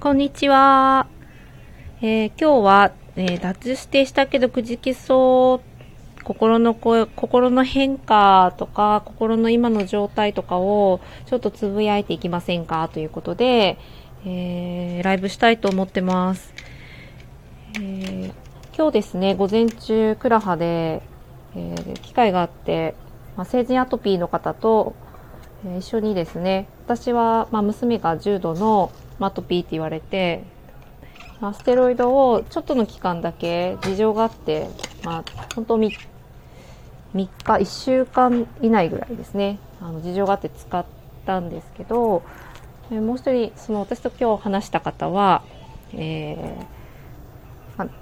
こんにちは。えー今日は、えー脱してしたけどくじけそう、心の声、心の変化とか、心の今の状態とかを、ちょっとつぶやいていきませんか？ということで、えーライブしたいと思ってます。え今日ですね、午前中、クラハで、え機会があって、まあ、成人アトピーの方と、え一緒にですね、私は、まあ、娘が重度のまあアトピーって言われて、まあ、ステロイドをちょっとの期間だけ事情があって、まあ、本当3、3日、1週間以内ぐらいですね、あの事情があって使ったんですけど、えもう一人、その私と今日話した方は、えー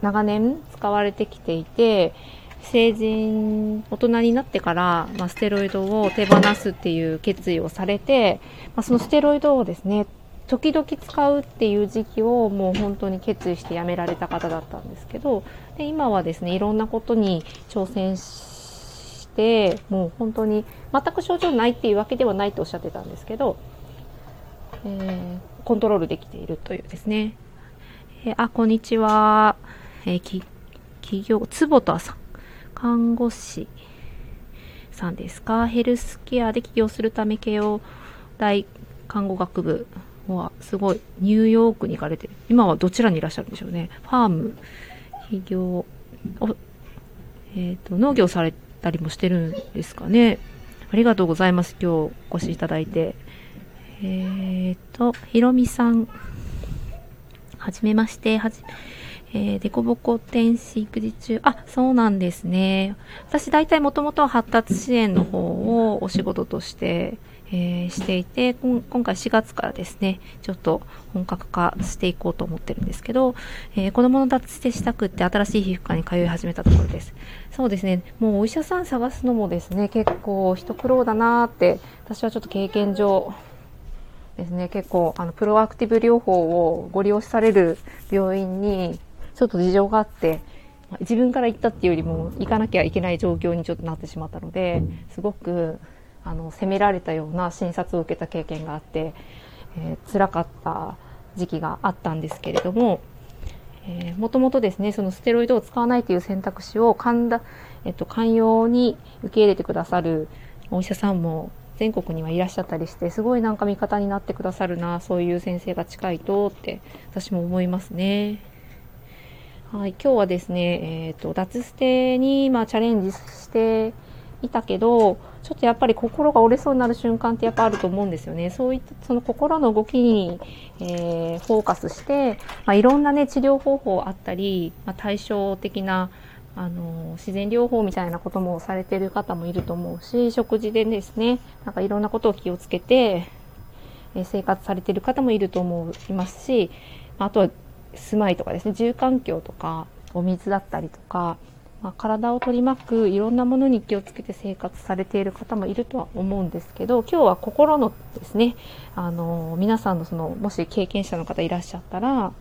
長年使われてきていて、成人、大人になってから、まあ、ステロイドを手放すっていう決意をされて、まあ、そのステロイドをですね、時々使うっていう時期をもう本当に決意してやめられた方だったんですけど、で今はですね、いろんなことに挑戦して、もう本当に全く症状ないっていうわけではないとおっしゃってたんですけど、えーコントロールできているというですね。えーあ、こんにちは。えーき企業、坪田さん。看護師さんですか？ヘルスケアで起業するため慶応大看護学部はすごいニューヨークに行かれて今はどちらにいらっしゃるんでしょうね。ファーム起業おえっ、と農業されたりもしてるんですかね。ありがとうございます。今日お越しいただいて。えっ、とひろみさん。はじめまして。はじえー、デコボコ天使育児中。あ、そうなんですね。私大体もともとは発達支援の方をお仕事として、えーしていて、こん今回4月からですね、ちょっと本格化していこうと思ってるんですけど、えー子供の脱してしたくって新しい皮膚科に通い始めたところです。そうですね、もうお医者さん探すのもですね、結構一苦労だなーって、私はちょっと経験上、ですね、結構、あの、プロアクティブ療法をご利用される病院に、ちょっと事情があって、自分から行ったっていうよりも、行かなきゃいけない状況にちょっとなってしまったので、すごく、あの、責められたような診察を受けた経験があって、えー辛かった時期があったんですけれども、えーもともとですね、そのステロイドを使わないという選択肢を寛だ、えっと、寛容に受け入れてくださるお医者さんも全国にはいらっしゃったりして、すごいなんか味方になってくださるな、そういう先生が近いとって、私も思いますね。はい、今日はですね、えっ、と、脱捨てに、まあ、チャレンジしていたけど、ちょっとやっぱり心が折れそうになる瞬間ってやっぱあると思うんですよね。そういった、その心の動きに、えーフォーカスして、まあ、いろんなね、治療方法あったり、まあ、対照的な、あの、自然療法みたいなこともされてる方もいると思うし、食事でですね、なんかいろんなことを気をつけて、えー生活されてる方もいると思いますし、あとは住まいとかですね、住環境とか、お水だったりとか、まあ、体を取り巻くいろんなものに気をつけて生活されている方もいるとは思うんですけど、今日は心のですね、あの、皆さんのその、もし経験者の方いらっしゃったら、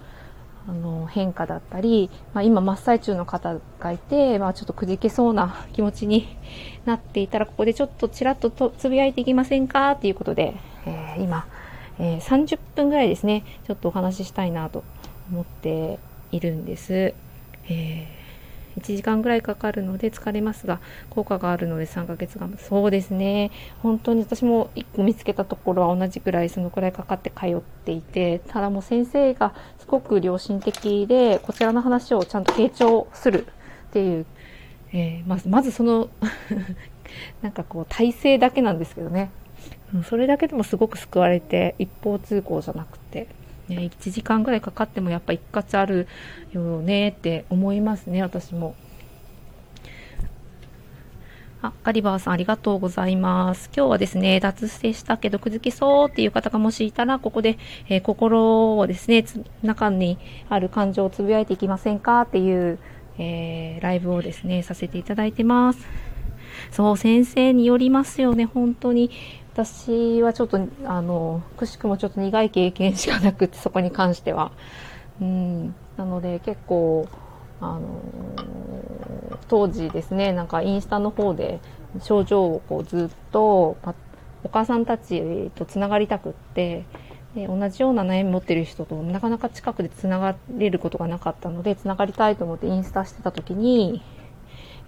あの、変化だったり、まあ、今真っ最中の方がいて、まあ、ちょっとくじけそうな気持ちに なっていたら、ここでちょっとちらっととつぶやいていきませんかっていうことで、えー今、えー30分ぐらいですね、ちょっとお話ししたいなと思っているんです。えー1時間ぐらいかかるので疲れますが、効果があるので3ヶ月頑張る。そうですね。本当に私も1個見つけたところは同じくらい、そのくらいかかって通っていて、ただもう先生がすごく良心的で、こちらの話をちゃんと傾聴するっていう、えーまず、まずその、なんかこう、体制だけなんですけどね。うんそれだけでもすごく救われて、一方通行じゃなくて、ね、1時間ぐらいかかってもやっぱ一括あるよねって思いますね、私も。あ、ガリバーさんありがとうございます。今日はですね、脱捨てしたけどくずきそうっていう方がもしいたら、ここで、えー心をですね、中にある感情をつぶやいていきませんかっていう、えーライブをですね、させていただいてます。そう、先生によりますよね、本当に。私はちょっと、あの、くしくもちょっと苦い経験しかなくて、そこに関しては。うん。なので、結構、あの当時ですね、なんかインスタの方で症状をこうずっと、お母さんたちとつながりたくって、で同じような悩み持ってる人となかなか近くでつながれることがなかったのでつながりたいと思ってインスタしてた時に、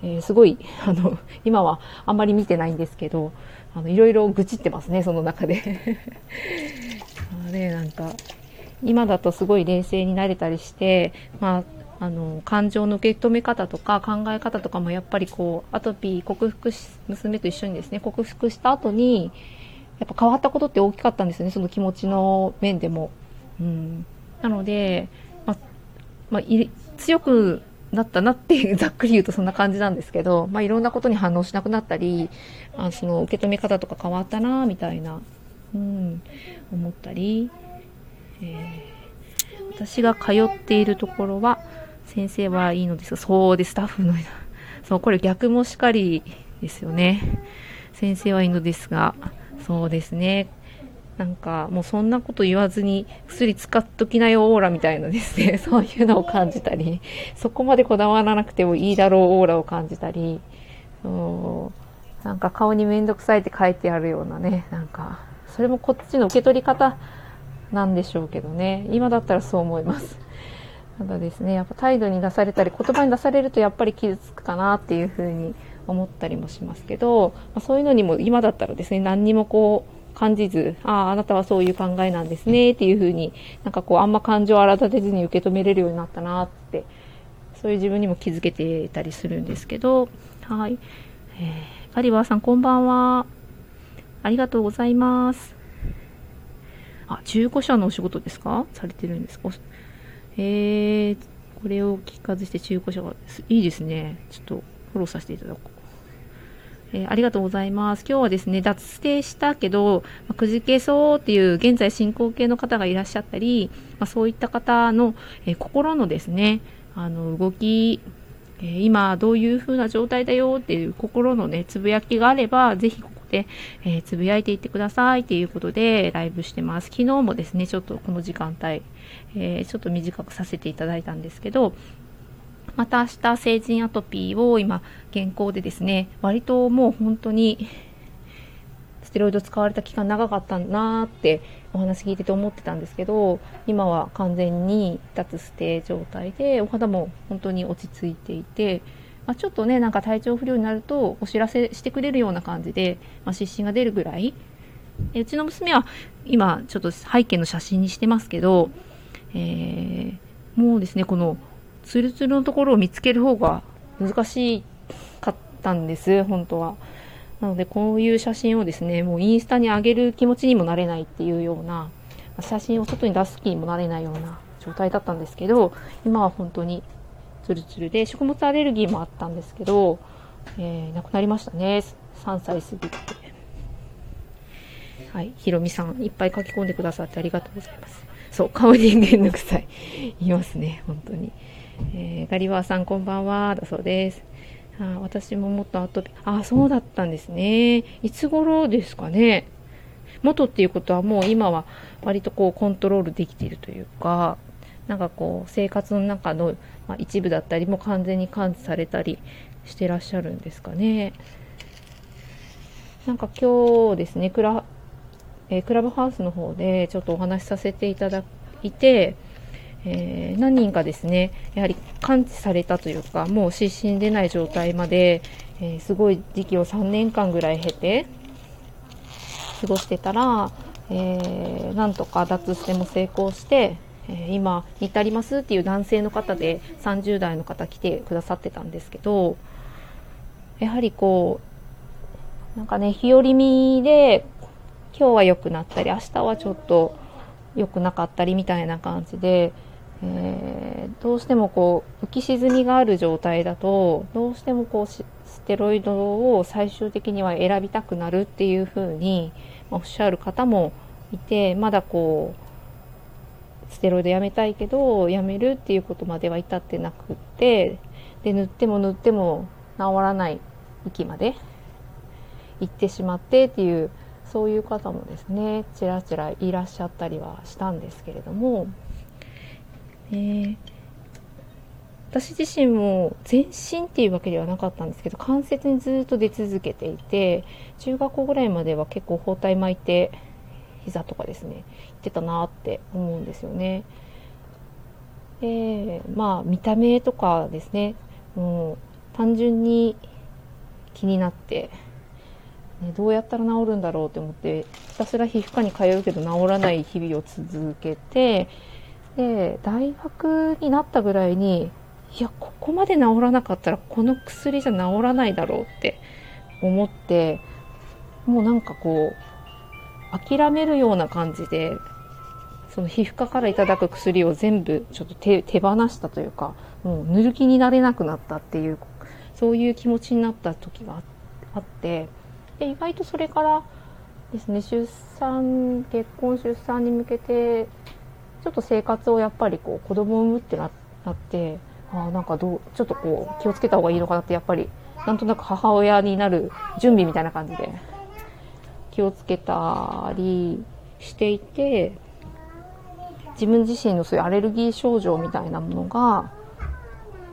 えー、すごいあの今はあんまり見てないんですけどあのいろいろ愚痴ってますねその中であれなんか今だとすごい冷静になれたりして、まあ、あの感情の受け止め方とか考え方とかもやっぱりこうアトピー克服し娘と一緒にですね克服した後にやっぱ変わったことって大きかったんですよね、その気持ちの面でも。うん、なので、まま強くなったなっていう、ざっくり言うとそんな感じなんですけど、まあ、いろんなことに反応しなくなったり、あその受け止め方とか変わったな、みたいな、うん、思ったり、えー、私が通っているところは、先生はいいのですが、そうでスタッフの、そう、これ逆もしかりですよね。先生はいいのですが、そうですね。なんかもうそんなこと言わずに薬使っときなよオーラみたいなですね、そういうのを感じたり、そこまでこだわらなくてもいいだろうオーラを感じたり、そう。なんか顔にめんどくさいって書いてあるようなね、なんか、それもこっちの受け取り方なんでしょうけどね、今だったらそう思います。ただですね、やっぱ態度に出されたり、言葉に出されるとやっぱり傷つくかなっていうふうに思ったりもしますけど、まあ、そういうのにも今だったらですね、何にもこう感じず、ああ、あなたはそういう考えなんですねっていうふうに、なんかこうあんま感情を荒立てずに受け止めれるようになったなって、そういう自分にも気づけていたりするんですけど、はい。えー、ガリバーさんこんばんは。ありがとうございます。あ、中古車のお仕事ですか？されてるんですか？えー、これを聞かずして中古車が、いいですね。ちょっとフォローさせていただこう。えー、ありがとうございます。今日はですね、脱スしたけど、まあ、くじけそうっていう現在進行形の方がいらっしゃったり、まあ、そういった方の、えー、心のですね、あの、動き、えー、今どういう風な状態だよっていう心のね、つぶやきがあれば、ぜひここで、えつぶやいていってくださいっていうことでライブしてます。昨日もですね、ちょっとこの時間帯、えちょっと短くさせていただいたんですけど、また明日成人アトピーを今現行でですね割ともう本当にステロイド使われた期間長かったなーってお話聞いてて思ってたんですけど今は完全に脱ステ状態でお肌も本当に落ち着いていて、まあ、ちょっとねなんか体調不良になるとお知らせしてくれるような感じで、まあ、湿疹が出るぐらい。うちの娘は今ちょっと背景の写真にしてますけど、えー、もうですねこのツルツルのところを見つける方が難しかったんです、本当は。なので、こういう写真をですね、もうインスタに上げる気持ちにもなれないっていうような、写真を外に出す気にもなれないような状態だったんですけど、今は本当にツルツルで、食物アレルギーもあったんですけど、えー、亡くなりましたね。3歳過ぎて。はい、ひろみさん、いっぱい書き込んでくださってありがとうございます。そう、顔人間の臭い。いますね、本当に。えー、ガリバーさんこんばんは、だそうです。あ私ももっとアトピあ、そうだったんですね。いつ頃ですかね。元っていうことはもう今は割とこうコントロールできているというか、なんかこう生活の中の、一部だったりも完全に感知されたりしてらっしゃるんですかね。なんか今日ですね、クラ,、えー、クラブハウスの方でちょっとお話しさせていただいて、えー、何人かですね、やはり感知されたというか、もう失神出ない状態まで、えー、すごい時期を3年間ぐらい経て、過ごしてたら、えー、なんとか脱しても成功して、え今、に至りますっていう男性の方で30代の方来てくださってたんですけど、やはりこう、なんかね、日和見で、今日は良くなったり、明日はちょっと良くなかったりみたいな感じで、えー、どうしてもこう浮き沈みがある状態だとどうしてもこうステロイドを最終的には選びたくなるっていうふうにおっしゃる方もいてまだこうステロイドやめたいけどやめるっていうことまでは至ってなくってで塗っても塗っても治らない域まで行ってしまってっていうそういう方もですねちらちらいらっしゃったりはしたんですけれども。え、私自身も全身っていうわけではなかったんですけど関節にずっと出続けていて中学校ぐらいまでは結構包帯巻いて膝とかですね、言ってたなって思うんですよね。で、まあ、見た目とかですね、もう、単純に気になって、ね、どうやったら治るんだろうって思って、ひたすら皮膚科に通うけど治らない日々を続けて、で、大学になったぐらいに、いや、ここまで治らなかったらこの薬じゃ治らないだろうって思って、もうなんかこう、諦めるような感じで、その皮膚科からいただく薬を全部ちょっと手放したというか、もう塗る気になれなくなったっていう、そういう気持ちになった時があって、で意外とそれからですね、出産、結婚、出産に向けて、ちょっと生活をやっぱりこう子供を産むってなって、あなんかどう、ちょっとこう気をつけた方がいいのかなってやっぱりなんとなく母親になる準備みたいな感じで気をつけたりしていて、自分自身のそういうアレルギー症状みたいなものが、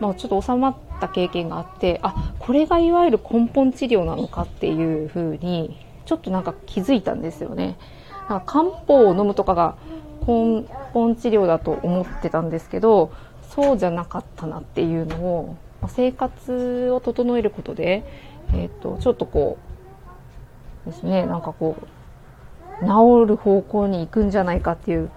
まあちょっと収まった経験があって、あ、これがいわゆる根本治療なのかっていうふうに、ちょっとなんか気づいたんですよね。なんか漢方を飲むとかが根本治療だと思ってたんですけど、そうじゃなかったなっていうのを、生活を整えることで、えっ、ー、と、ちょっとこう、ですね、なんかこう、治る方向に行くんじゃないかっていう、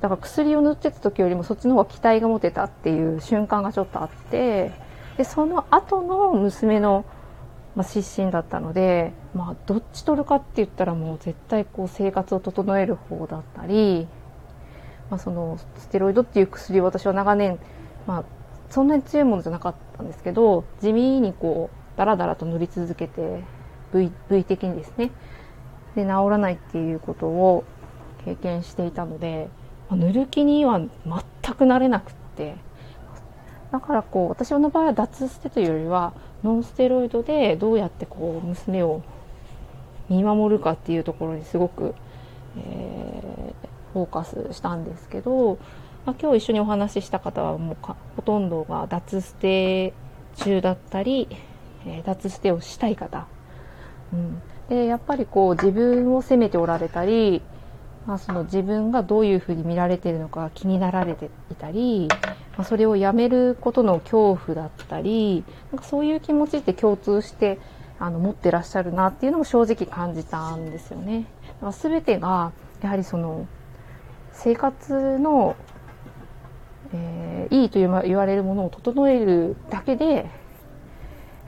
だから薬を塗ってた時よりもそっちの方が期待が持てたっていう瞬間がちょっとあって、で、その後の娘の、まあ、失神だったので、まあ、どっち取るかって言ったらもう絶対こう生活を整える方だったり、まあ、そのステロイドっていう薬を私は長年、まあ、そんなに強いものじゃなかったんですけど地味にこうダラダラと塗り続けて部位的にですね。で治らないっていうことを経験していたので、まあ、塗る気には全くなれなくって。だからこう私の場合は脱捨てというよりはノンステロイドでどうやってこう娘を見守るかっていうところにすごく、えー、フォーカスしたんですけど、まあ、今日一緒にお話しした方はもうほとんどが脱捨て中だったり、えー、脱捨てをしたい方、うん、でやっぱりこう自分を責めておられたり、まあ、その自分がどういうふうに見られているのか気になられていたり、まあ、それをやめることの恐怖だったりなんかそういう気持ちって共通してあの持ってらっしゃるなっていうのも正直感じたんですよね。だから全てがやはりその生活の、えー、いいと言われるものを整えるだけで、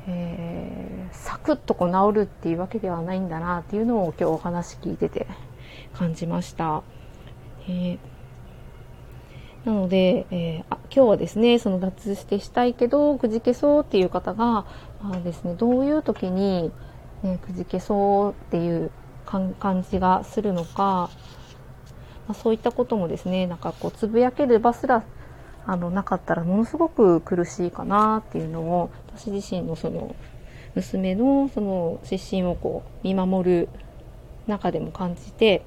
えー、サクッとこう治るっていうわけではないんだなっていうのを今日お話聞いてて感じました。えーなので、えー、あ今日はですね、その脱してしたいけど、くじけそうっていう方が、まあですね、どういう時に、ね、くじけそうっていう感じがするのか、まあ、そういったこともですね、なんかこう、つぶやける場すら、あの、なかったらものすごく苦しいかなっていうのを、私自身のその、娘のその失神をこう、見守る中でも感じて、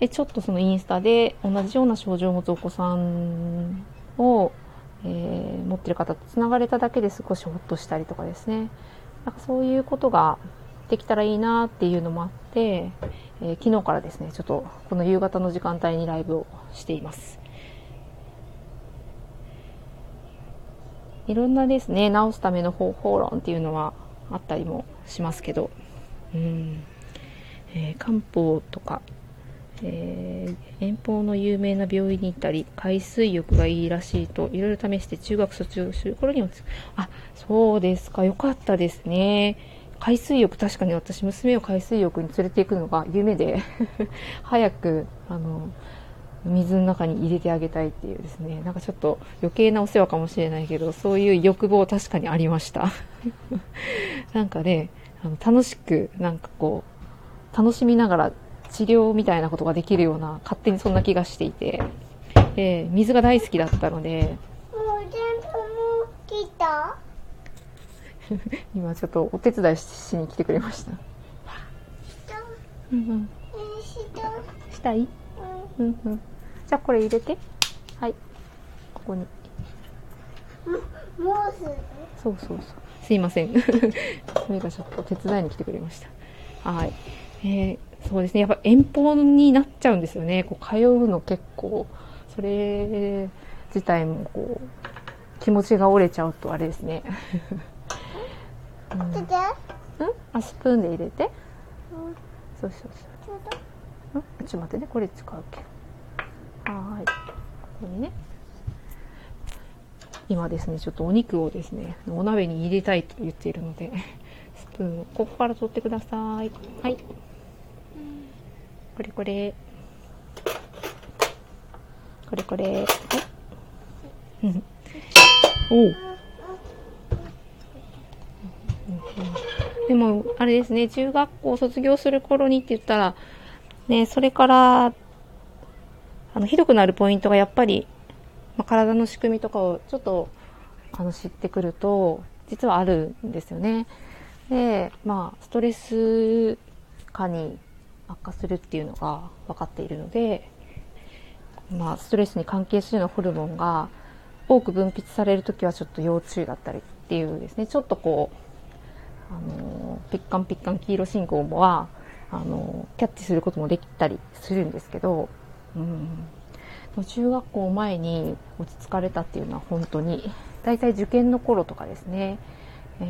で、ちょっとそのインスタで同じような症状を持つお子さんを、えー、持ってる方と繋がれただけで少しほっとしたりとかですね。なんかそういうことができたらいいなっていうのもあって、えー、昨日からですね、ちょっとこの夕方の時間帯にライブをしています。いろんなですね、治すための方法論っていうのはあったりもしますけど、うん、えー、漢方とか、えー、遠方の有名な病院に行ったり、海水浴がいいらしいと、いろいろ試して中学卒業する頃にも、あ、そうですか、よかったですね。海水浴、確かに私、娘を海水浴に連れて行くのが夢で 早く、あの、水の中に入れてあげたいっていうですね、なんかちょっと余計なお世話かもしれないけど、そういう欲望確かにありました。なんかね、あの楽しく、なんかこう、楽しみながら治療みたいなことができるような、勝手にそんな気がしていて、で、水が大好きだったので、もう全部もう来た？今ちょっとお手伝いしに来てくれました。うんうん。したい？うんうん。じゃあこれ入れて。はい。ここに。そうそうそう。すいません。それがちょっと手伝いに来てくれました。はい。えー、そうですね。やっぱ遠方になっちゃうんですよね。こう通うの結構、それ自体もこう、気持ちが折れちゃうとあれですね。うん、うん？あ、スプーンで入れて？そうそうそう。ん？ちょっと待ってね。これ使うけ。はーい。ここにね。今ですね、ちょっとお肉をですね、お鍋に入れたいと言っているので、スプーンをここから取ってください。はい。これこれ。これこれ。はい。うんおう。でも、あれですね、中学校卒業する頃にって言ったら、ね、それから、あの、ひどくなるポイントがやっぱり、ま、体の仕組みとかをちょっと、あの、知ってくると、実はあるんですよね。で、まあ、ストレス化に悪化するっていうのが分かっているので、まあ、ストレスに関係するようなホルモンが多く分泌されるときはちょっと要注意だったりっていうですね、ちょっとこう、あの、ピッカンピッカン黄色信号は、あの、キャッチすることもできたりするんですけど、うん、中学校前に落ち着かれたっていうのは本当に、大体受験の頃とかですね、え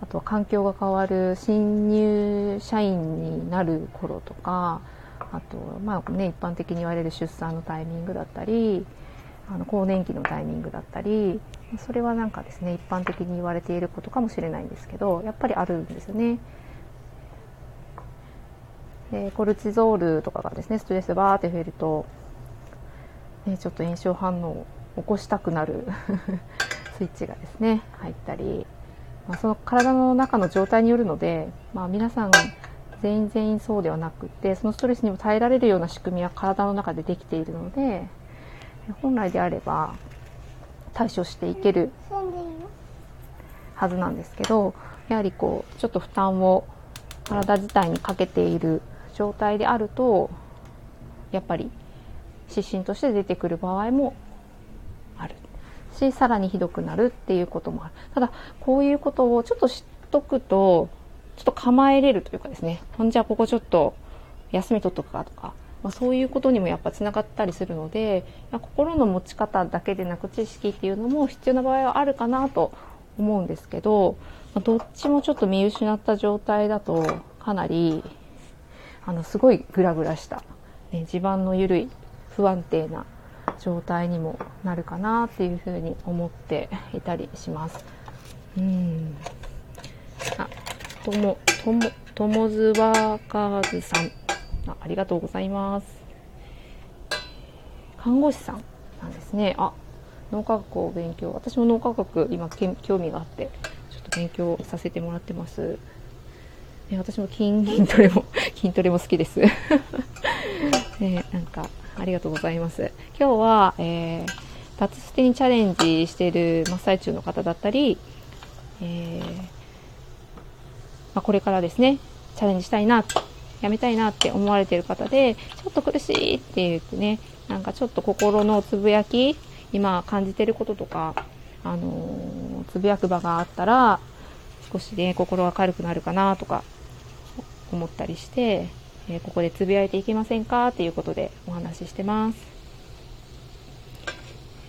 ー、あとは環境が変わる新入社員になる頃とか、あと、まあね、一般的に言われる出産のタイミングだったり、あの更年期のタイミングだったり、それはなんかですね、一般的に言われていることかもしれないんですけど、やっぱりあるんですよね。でコルチゾールとかがですね、ストレスバーって増えると、ね、ちょっと炎症反応を起こしたくなる スイッチがですね、入ったり、まあ、その体の中の状態によるので、まあ、皆さん全員全員そうではなくて、そのストレスにも耐えられるような仕組みは体の中でできているので、本来であれば対処していけるはずなんですけど、やはりこう、ちょっと負担を体自体にかけている状態であると、やっぱり湿疹として出てくる場合もあるし、さらにひどくなるっていうこともある。ただ、こういうことをちょっと知っとくと、ちょっと構えれるというかですね、ほんじゃここちょっと休み取っとくかとか、まあ、そういうことにもやっぱつながったりするので、まあ、心の持ち方だけでなく知識っていうのも必要な場合はあるかなと思うんですけど、まあ、どっちもちょっと見失った状態だとかなりあのすごいグラグラした、ね、地盤の緩い不安定な状態にもなるかなっていうふうに思っていたりします。うんあとも、とも、ともずわかずさんあ。ありがとうございます。看護師さんなんですね。あ、脳科学を勉強。私も脳科学今興味があって、ちょっと勉強させてもらってます。ね、私も筋筋トレも、筋トレも好きです。ね、なんか、ありがとうございます。今日は、えー、脱ステにチャレンジしている真っ最中の方だったり、えー、まあ、これからですね、チャレンジしたいな、やめたいなって思われている方で、ちょっと苦しいって言ってね、なんかちょっと心のつぶやき、今感じてることとか、あのー、つぶやく場があったら、少しね、心が軽くなるかなとか、思ったりして、えー、ここでつぶやいていけませんかっていうことでお話ししてます。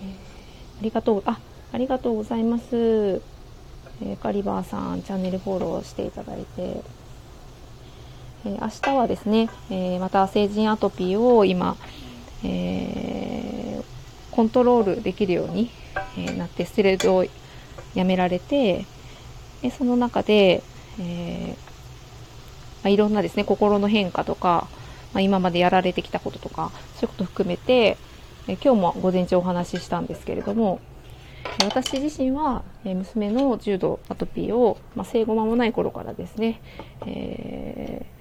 えー、ありがとう、あ、ありがとうございます。えー、カリバーさん、チャンネルフォローしていただいて、え明日はですね、えまた成人アトピーを今、えー、コントロールできるように、えなってステレドをやめられて、でその中で、え、まあ、いろんなですね、心の変化とか、まあ、今までやられてきたこととか、そういうこと含めて、え今日も午前中お話ししたんですけれども、私自身は、娘の重度アトピーを、まあ、生後間もない頃からですね、えー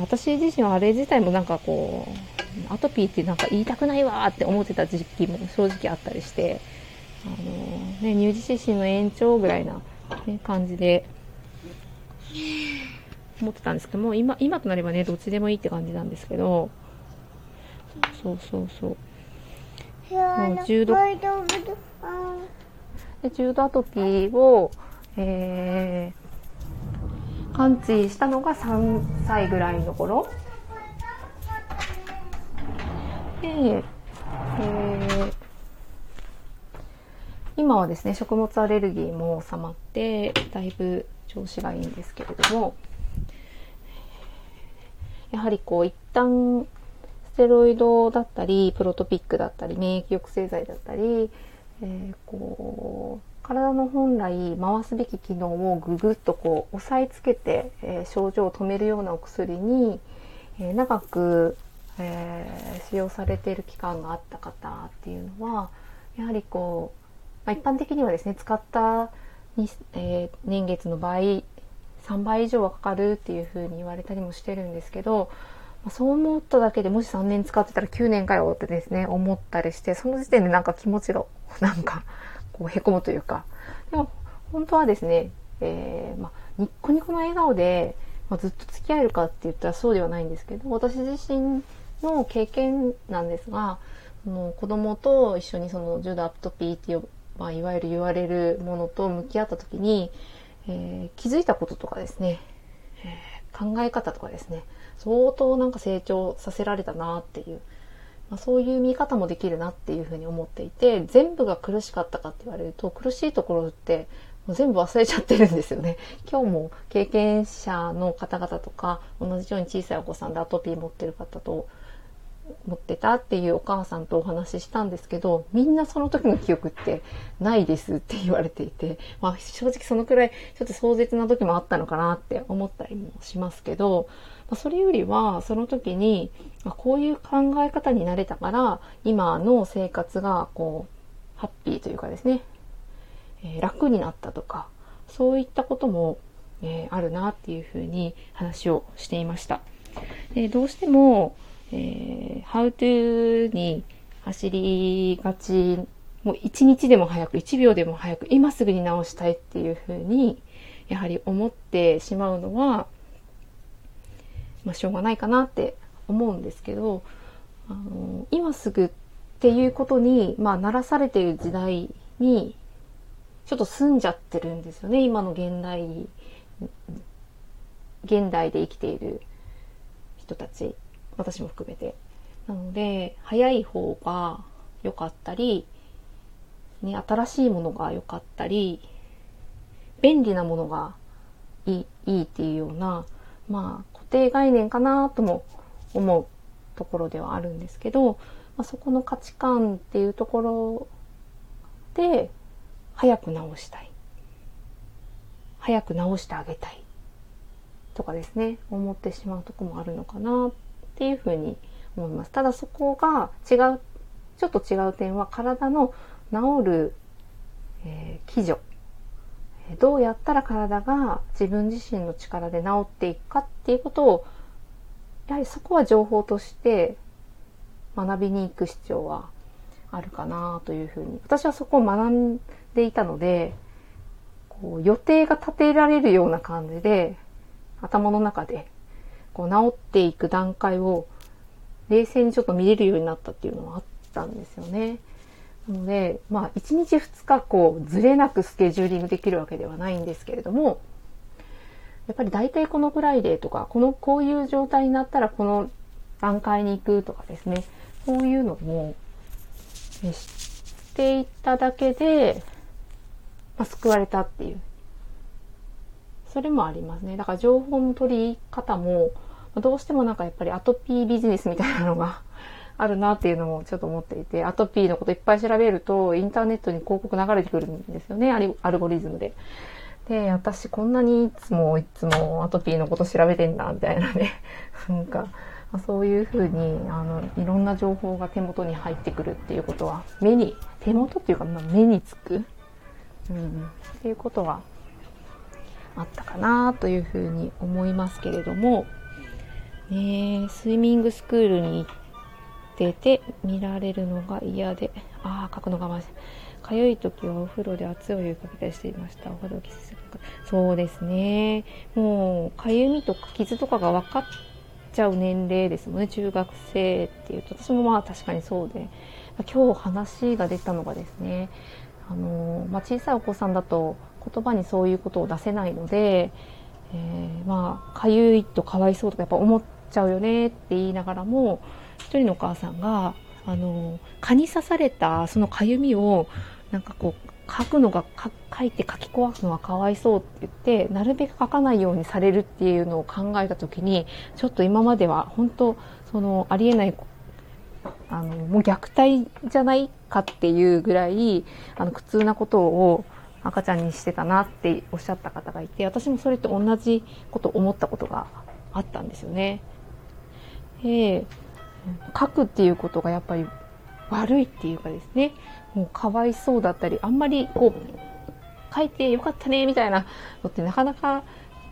私自身はあれ自体もなんかこう、アトピーってなんか言いたくないわって思ってた時期も正直あったりして、あのね、乳児湿疹の延長ぐらいな、ね、感じで、思ってたんですけども、今、今となればね、どっちでもいいって感じなんですけど、そうそうそう。もう重度、で重度アトピーを、えー、完治したのが3歳ぐらいの頃。で、えー、今はですね食物アレルギーも収まってだいぶ調子がいいんですけれどもやはりこう一旦ステロイドだったりプロトピックだったり免疫抑制剤だったり、えー、こう体の本来回すべき機能をぐぐっとこう押さえつけて、えー、症状を止めるようなお薬に、えー、長く、え使用されている期間があった方っていうのはやはりこう、まあ、一般的にはですね使ったに、え年月の場合3倍以上はかかるっていうふうに言われたりもしてるんですけど、まあそう思っただけでもし3年使ってたら9年かよってですね、思ったりして、その時点でなんか気持ちが、なんか、こう、へこむというか。でも、本当はですね、えー、ま、ニッコニコの笑顔で、ま、ずっと付き合えるかって言ったらそうではないんですけど、私自身の経験なんですが、もう子供と一緒にその重度アプトピーっていう、まあ、いわゆる言われるものと向き合った時に、えー、気づいたこととかですね、えー、考え方とかですね、相当なんか成長させられたなっていう、まあ、そういう見方もできるなっていうふうに思っていて、全部が苦しかったかって言われると、苦しいところってもう全部忘れちゃってるんですよね。今日も経験者の方々とか、同じように小さいお子さんでアトピー持ってる方と持ってたっていうお母さんとお話ししたんですけど、みんなその時の記憶ってないですって言われていて、まあ正直そのくらいちょっと壮絶な時もあったのかなって思ったりもしますけど、ま、それよりはその時に、こういう考え方になれたから、今の生活がこう、ハッピーというかですね、え、楽になったとか、そういったことも、え、あるなっていうふうに話をしていました。でどうしても、えー、How to に走りがち、もう一日でも早く、一秒でも早く、今すぐに直したいっていうふうに、やはり思ってしまうのは、まあ、しょうがないかなって思うんですけど、あの、今すぐっていうことに、まあ、慣らされてる時代に、ちょっと住んじゃってるんですよね、今の現代、現代で生きている人たち。私も含めて。なので、早い方が良かったり、ね、新しいものが良かったり、便利なものがいいいいっていうような、まあ、定概念かなとも思うところではあるんですけど、まあ、そこの価値観っていうところで、早く直したい。早く直してあげたい。とかですね、思ってしまうとこもあるのかなっていうふうに思います。ただそこが違う、ちょっと違う点は体の治る、えー、基準。どうやったら体が自分自身の力で治っていくかっていうことを、やはりそこは情報として学びに行く必要はあるかなというふうに。私はそこを学んでいたので、こう予定が立てられるような感じで、頭の中でこう治っていく段階を冷静にちょっと見れるようになったっていうのもあったんですよね。なので、まあ、1日2日こう、ずれなくスケジューリングできるわけではないんですけれども、やっぱり大体このくらいでとか、この、こういう状態になったらこの段階に行くとかですね、そういうのも、知っていただけで、まあ、救われたっていう。それもありますね。だから情報の取り方も、どうしてもなんかやっぱりアトピービジネスみたいなのがあるなっていうのもちょっと思っていて、アトピーのこといっぱい調べると、インターネットに広告流れてくるんですよね、アルゴリズムで。で、私こんなにいつもいつもアトピーのこと調べてんだ、みたいなね。なんか、そういうふうに、あの、いろんな情報が手元に入ってくるっていうことは、目に、手元っていうか、まあ、目につく。うん。っていうことはあったかなというふうに思いますけれども、ね、スイミングスクールに行ってて見られるのが嫌で、ああ、書くの我慢して。かゆい時はお風呂で熱いお湯かけたりしていました。お風呂キスそうですね。もう、かゆみとか傷とかが分かっちゃう年齢ですもんね。中学生っていうと。私もまあ確かにそうで。今日話が出たのがですね、あの、まあ、小さいお子さんだと言葉にそういうことを出せないので、えー、まあ、かゆいとかわいそうとかやっぱ思っちゃうよねって言いながらも、一人のお母さんが、あの、蚊に刺されたそのかゆみを、なんかこう、書くのが、書いて書き壊すのはかわいそうって言って、なるべく書かないようにされるっていうのを考えた時に、ちょっと今までは本当、その、ありえないあの、もう虐待じゃないかっていうぐらい、あの、苦痛なことを赤ちゃんにしてたなっておっしゃった方がいて、私もそれと同じこと思ったことがあったんですよね。で、書くっていうことがやっぱり悪いっていうかですね、もうかわいそうだったり、あんまりこう、書いてよかったね、みたいなのってなかなか、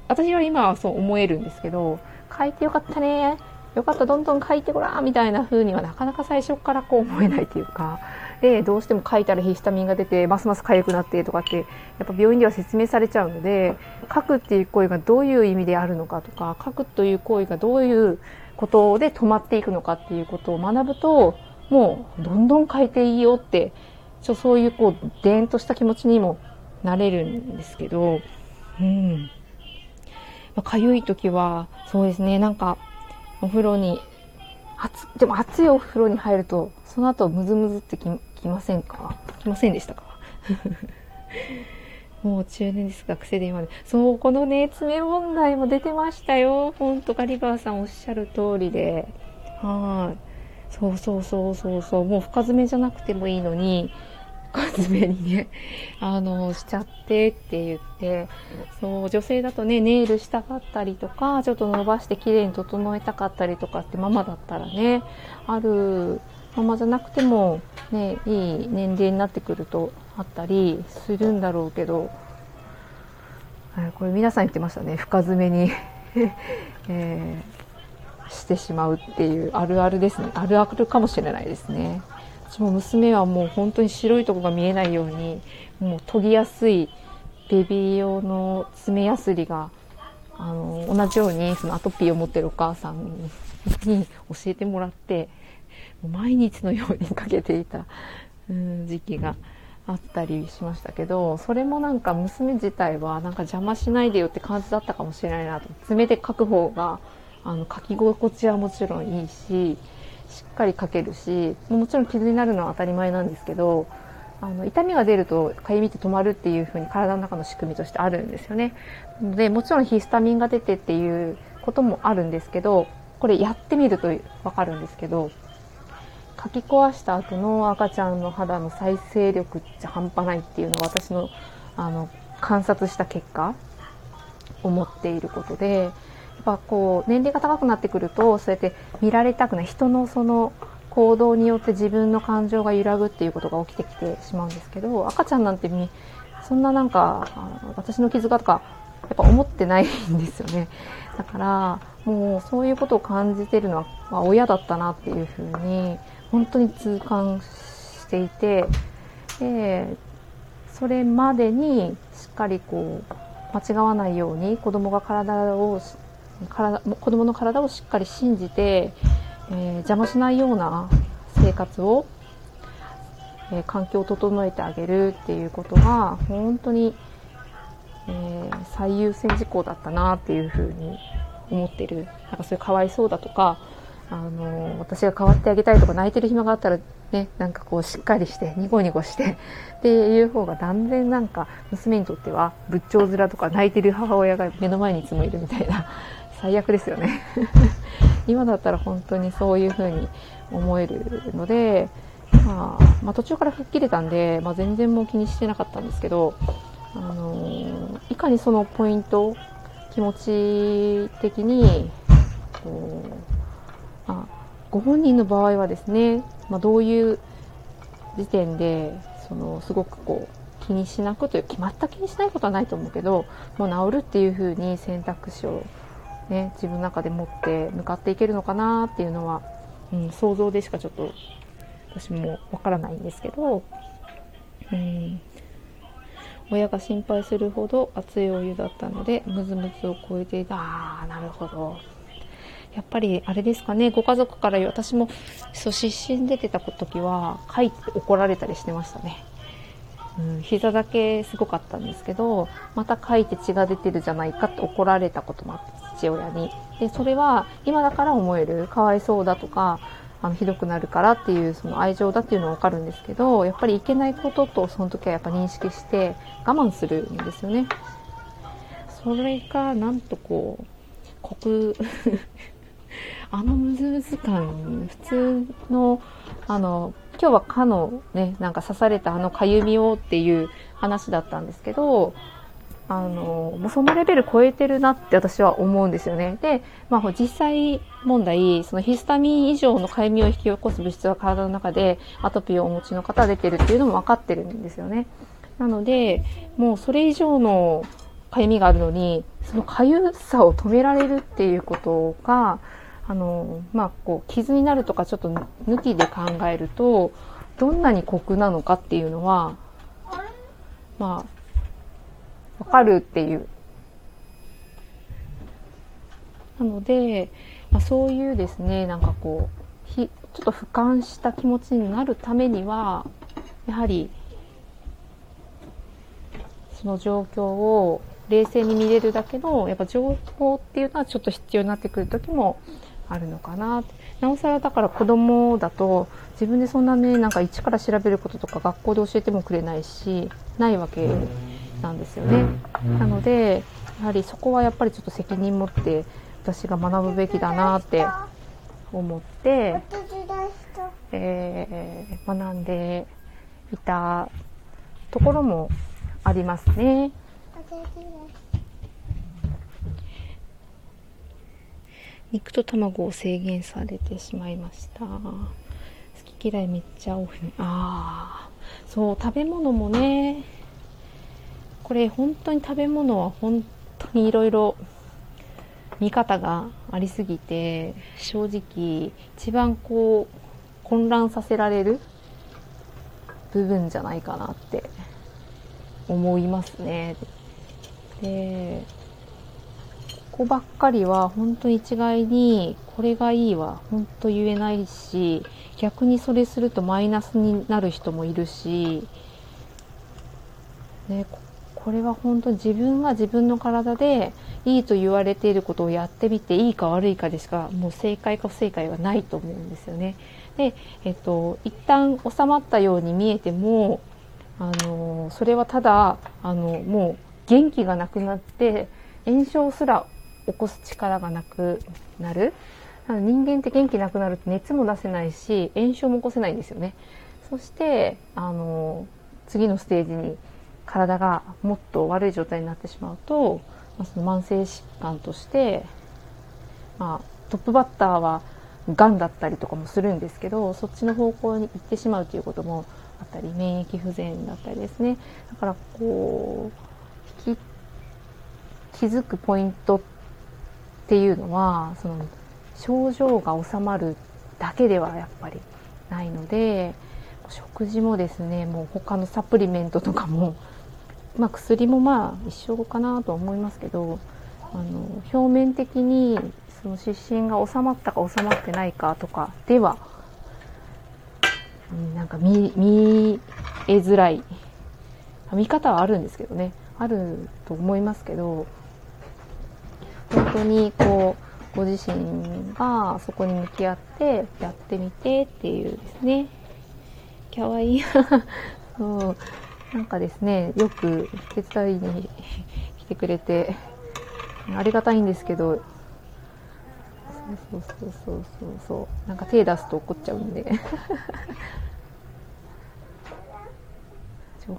私は今はそう思えるんですけど、書いてよかったね、よかった、どんどん書いてごらんみたいな風にはなかなか最初からこう思えないというか、で、どうしても書いたらヒスタミンが出て、ますます痒くなってとかって、やっぱ病院では説明されちゃうので、書くっていう行為がどういう意味であるのかとか、書くという行為がどういうことで止まっていくのかっていうことを学ぶと、もうどんどん書いていいよって、ちょそういうこう、でんとした気持ちにもなれるんですけど、うん。かゆい時は、そうですね、なんか、お風呂に、熱、でも熱いお風呂に入ると、その後ムズムズってききませんか？来ませんでしたか？もう中年です、学生で今で。そう、このね、爪問題も出てましたよ。ほんと、ガリバーさんおっしゃる通りで。はい。そうそうそうそうそう。もう深爪じゃなくてもいいのに、深爪にね、あの、しちゃってって言って、そう、女性だとね、ネイルしたかったりとか、ちょっと伸ばして綺麗に整えたかったりとかってママだったらね、ある、ママじゃなくても、ね、いい年齢になってくるとあったりするんだろうけど、これ皆さん言ってましたね、深爪に えー、してしまうっていうあるあるですね。あるあるかもしれないですね。私も娘はもう本当に白いとこが見えないように、もう研ぎやすいベビー用の爪やすりが、あの、同じようにそのアトピーを持ってるお母さんに教えてもらって、毎日のようにかけていた、うん、時期があったりしましたけど、それもなんか娘自体はなんか邪魔しないでよって感じだったかもしれないなと。爪で書く方が、あの、書き心地はもちろんいいし、しっかりかけるし、もちろん傷になるのは当たり前なんですけど、あの、痛みが出るとかゆみって止まるっていう風に体の中の仕組みとしてあるんですよね。で、もちろんヒスタミンが出てっていうこともあるんですけど、これやってみるとわかるんですけど、書き壊した後の赤ちゃんの肌の再生力って半端ないっていうのは私の、あの、観察した結果、思っていることでや、っぱこう年齢が高くなってくるとそうやって見られたくない人のその行動によって自分の感情が揺らぐっていうことが起きてきてしまうんですけど赤ちゃんなんてそんななんか私の傷がとかやっぱ思ってないんですよね。だからもうそういうことを感じてるのは、まあ、親だったなっていうふうに本当に痛感していてでそれまでにしっかりこう間違わないように子供が体を体子供の体をしっかり信じて、えー、邪魔しないような生活を、えー、環境を整えてあげるっていうことが本当に、えー、最優先事項だったなっていうふうに思ってる。なんかそれかわいそうだとかあの私が変わってあげたいとか泣いてる暇があったらね、なんかこうしっかりしてニコニコして っていう方が断然なんか娘にとっては仏頂面とか泣いてる母親が目の前にいつもいるみたいな 最悪ですよね。今だったら本当にそういう風に思えるので、まあ、まあ、途中から吹っ切れたんで、まあ、全然もう気にしてなかったんですけど、あのー、いかにそのポイント気持ち的にこう、ご本人の場合はですね、まあ、どういう時点でそのすごくこう気にしなくという決まった気にしないことはないと思うけどもう治るっていう風に選択肢をね、自分の中で持って向かっていけるのかなっていうのは、うん、想像でしかちょっと私もわからないんですけど、うん、親が心配するほど熱いお湯だったのでムズムズを超えていた。ああなるほど。やっぱりあれですかねご家族から私もそう失神出てた時は書いて怒られたりしてましたね。うん、膝だけすごかったんですけどまた書いて血が出てるじゃないかって怒られたこともあって父親に。でそれは今だから思えるかわいそうだとかあのひどくなるからっていうその愛情だっていうのは分かるんですけどやっぱりいけないこととその時はやっぱ認識して我慢するんですよね。それがなんとこうコクあのムズムズ感普通のあの今日は蚊のねなんか刺されたあのかゆみをっていう話だったんですけどあのもうそのレベル超えてるなって私は思うんですよね。で、まあ、実際問題、そのヒスタミン以上のかゆみを引き起こす物質が体の中でアトピーをお持ちの方は出てるっていうのも分かってるんですよね。なので、もうそれ以上のかゆみがあるのに、そのかゆさを止められるっていうことが、あの、まあ、こう、傷になるとかちょっと抜きで考えると、どんなに酷なのかっていうのは、まあ、わかるっていう。なので、まあ、そういうですね、なんかこう、ひちょっと俯瞰した気持ちになるためには、やはり、その状況を冷静に見れるだけの、やっぱ情報っていうのはちょっと必要になってくる時もあるのかななおさらだから子供だと自分でそんなねなんか一から調べることとか学校で教えてもくれないしないわけなんですよね。なのでやはりそこはやっぱりちょっと責任持って私が学ぶべきだなって思って、えー、学んでいたところもありますね。肉と卵を制限されてしまいました。好き嫌いめっちゃ多い。ああそう食べ物もね。これ本当に食べ物は本当にいろいろ見方がありすぎて正直一番こう混乱させられる部分じゃないかなって思いますね。でこばっかりは本当に一概にこれがいいは本当言えないし逆にそれするとマイナスになる人もいるし、ね、これは本当に自分が自分の体でいいと言われていることをやってみていいか悪いかでしかもう正解か不正解はないと思うんですよね。で、えっと、一旦収まったように見えてもあのそれはただあのもう元気がなくなって炎症すら起こす力がなくなる。人間って元気なくなると熱も出せないし炎症も起こせないんですよね。そしてあの次のステージに体がもっと悪い状態になってしまうと、まあ、その慢性疾患として、まあ、トップバッターはがんだったりとかもするんですけどそっちの方向に行ってしまうということもあったり免疫不全だったりですね。だからこう気づくポイントってていうのはその症状が治まるだけではやっぱりないので食事もですねもう他のサプリメントとかも、まあ、薬もまあ一緒かなとは思いますけどあの表面的にその湿疹が収まったか収まってないかとかではなんか見見えづらい。見方はあるんですけどね。あると思いますけど当にこうご自身がそこに向き合ってやってみてっていうですね。かわいいそう。なんかですねよく手伝いに来てくれてありがたいんですけど。そうそうそうそうそう。そうなんか手出すと怒っちゃうんで。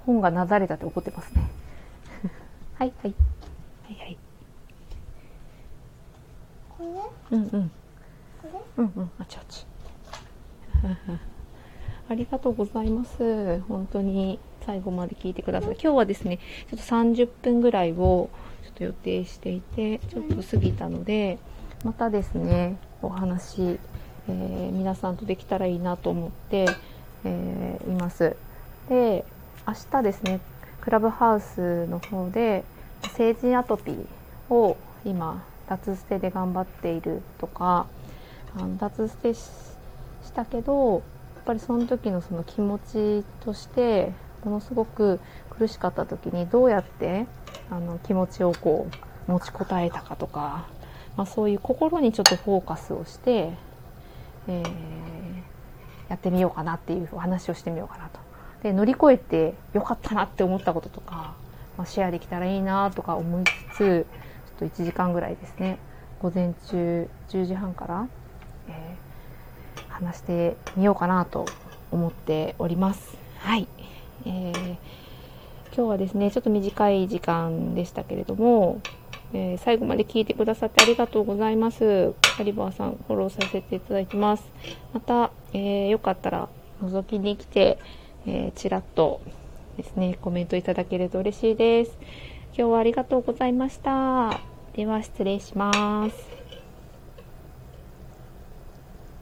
本がなだれたって怒ってますね。は いはい。はいはい。うんうん。うんうん。あちあち。ありがとうございます。本当に最後まで聞いてください今日はですねちょっと30分ぐらいをちょっと予定していてちょっと過ぎたのでまたですねお話、えー、皆さんとできたらいいなと思って、えー、います。で明日ですねクラブハウスの方で成人アトピーを今脱捨てで頑張っているとかあの脱捨てしたけどやっぱりその時のその気持ちとしてものすごく苦しかった時にどうやってあの気持ちをこう持ちこたえたかとか、まあ、そういう心にちょっとフォーカスをして、えー、やってみようかなっていうお話をしてみようかなと。で乗り越えてよかったなって思ったこととか、まあ、シェアできたらいいなとか思いつつと1時間ぐらいですね午前中10時半から、えー、話してみようかなと思っております。はい。えー、今日はですね、ちょっと短い時間でしたけれども、えー、最後まで聞いてくださってありがとうございます。カリバーさん、フォローさせていただきます。また、えー、よかったら覗きに来て、えー、ちらっとですね、コメントいただけると嬉しいです。今日はありがとうございました。では失礼します。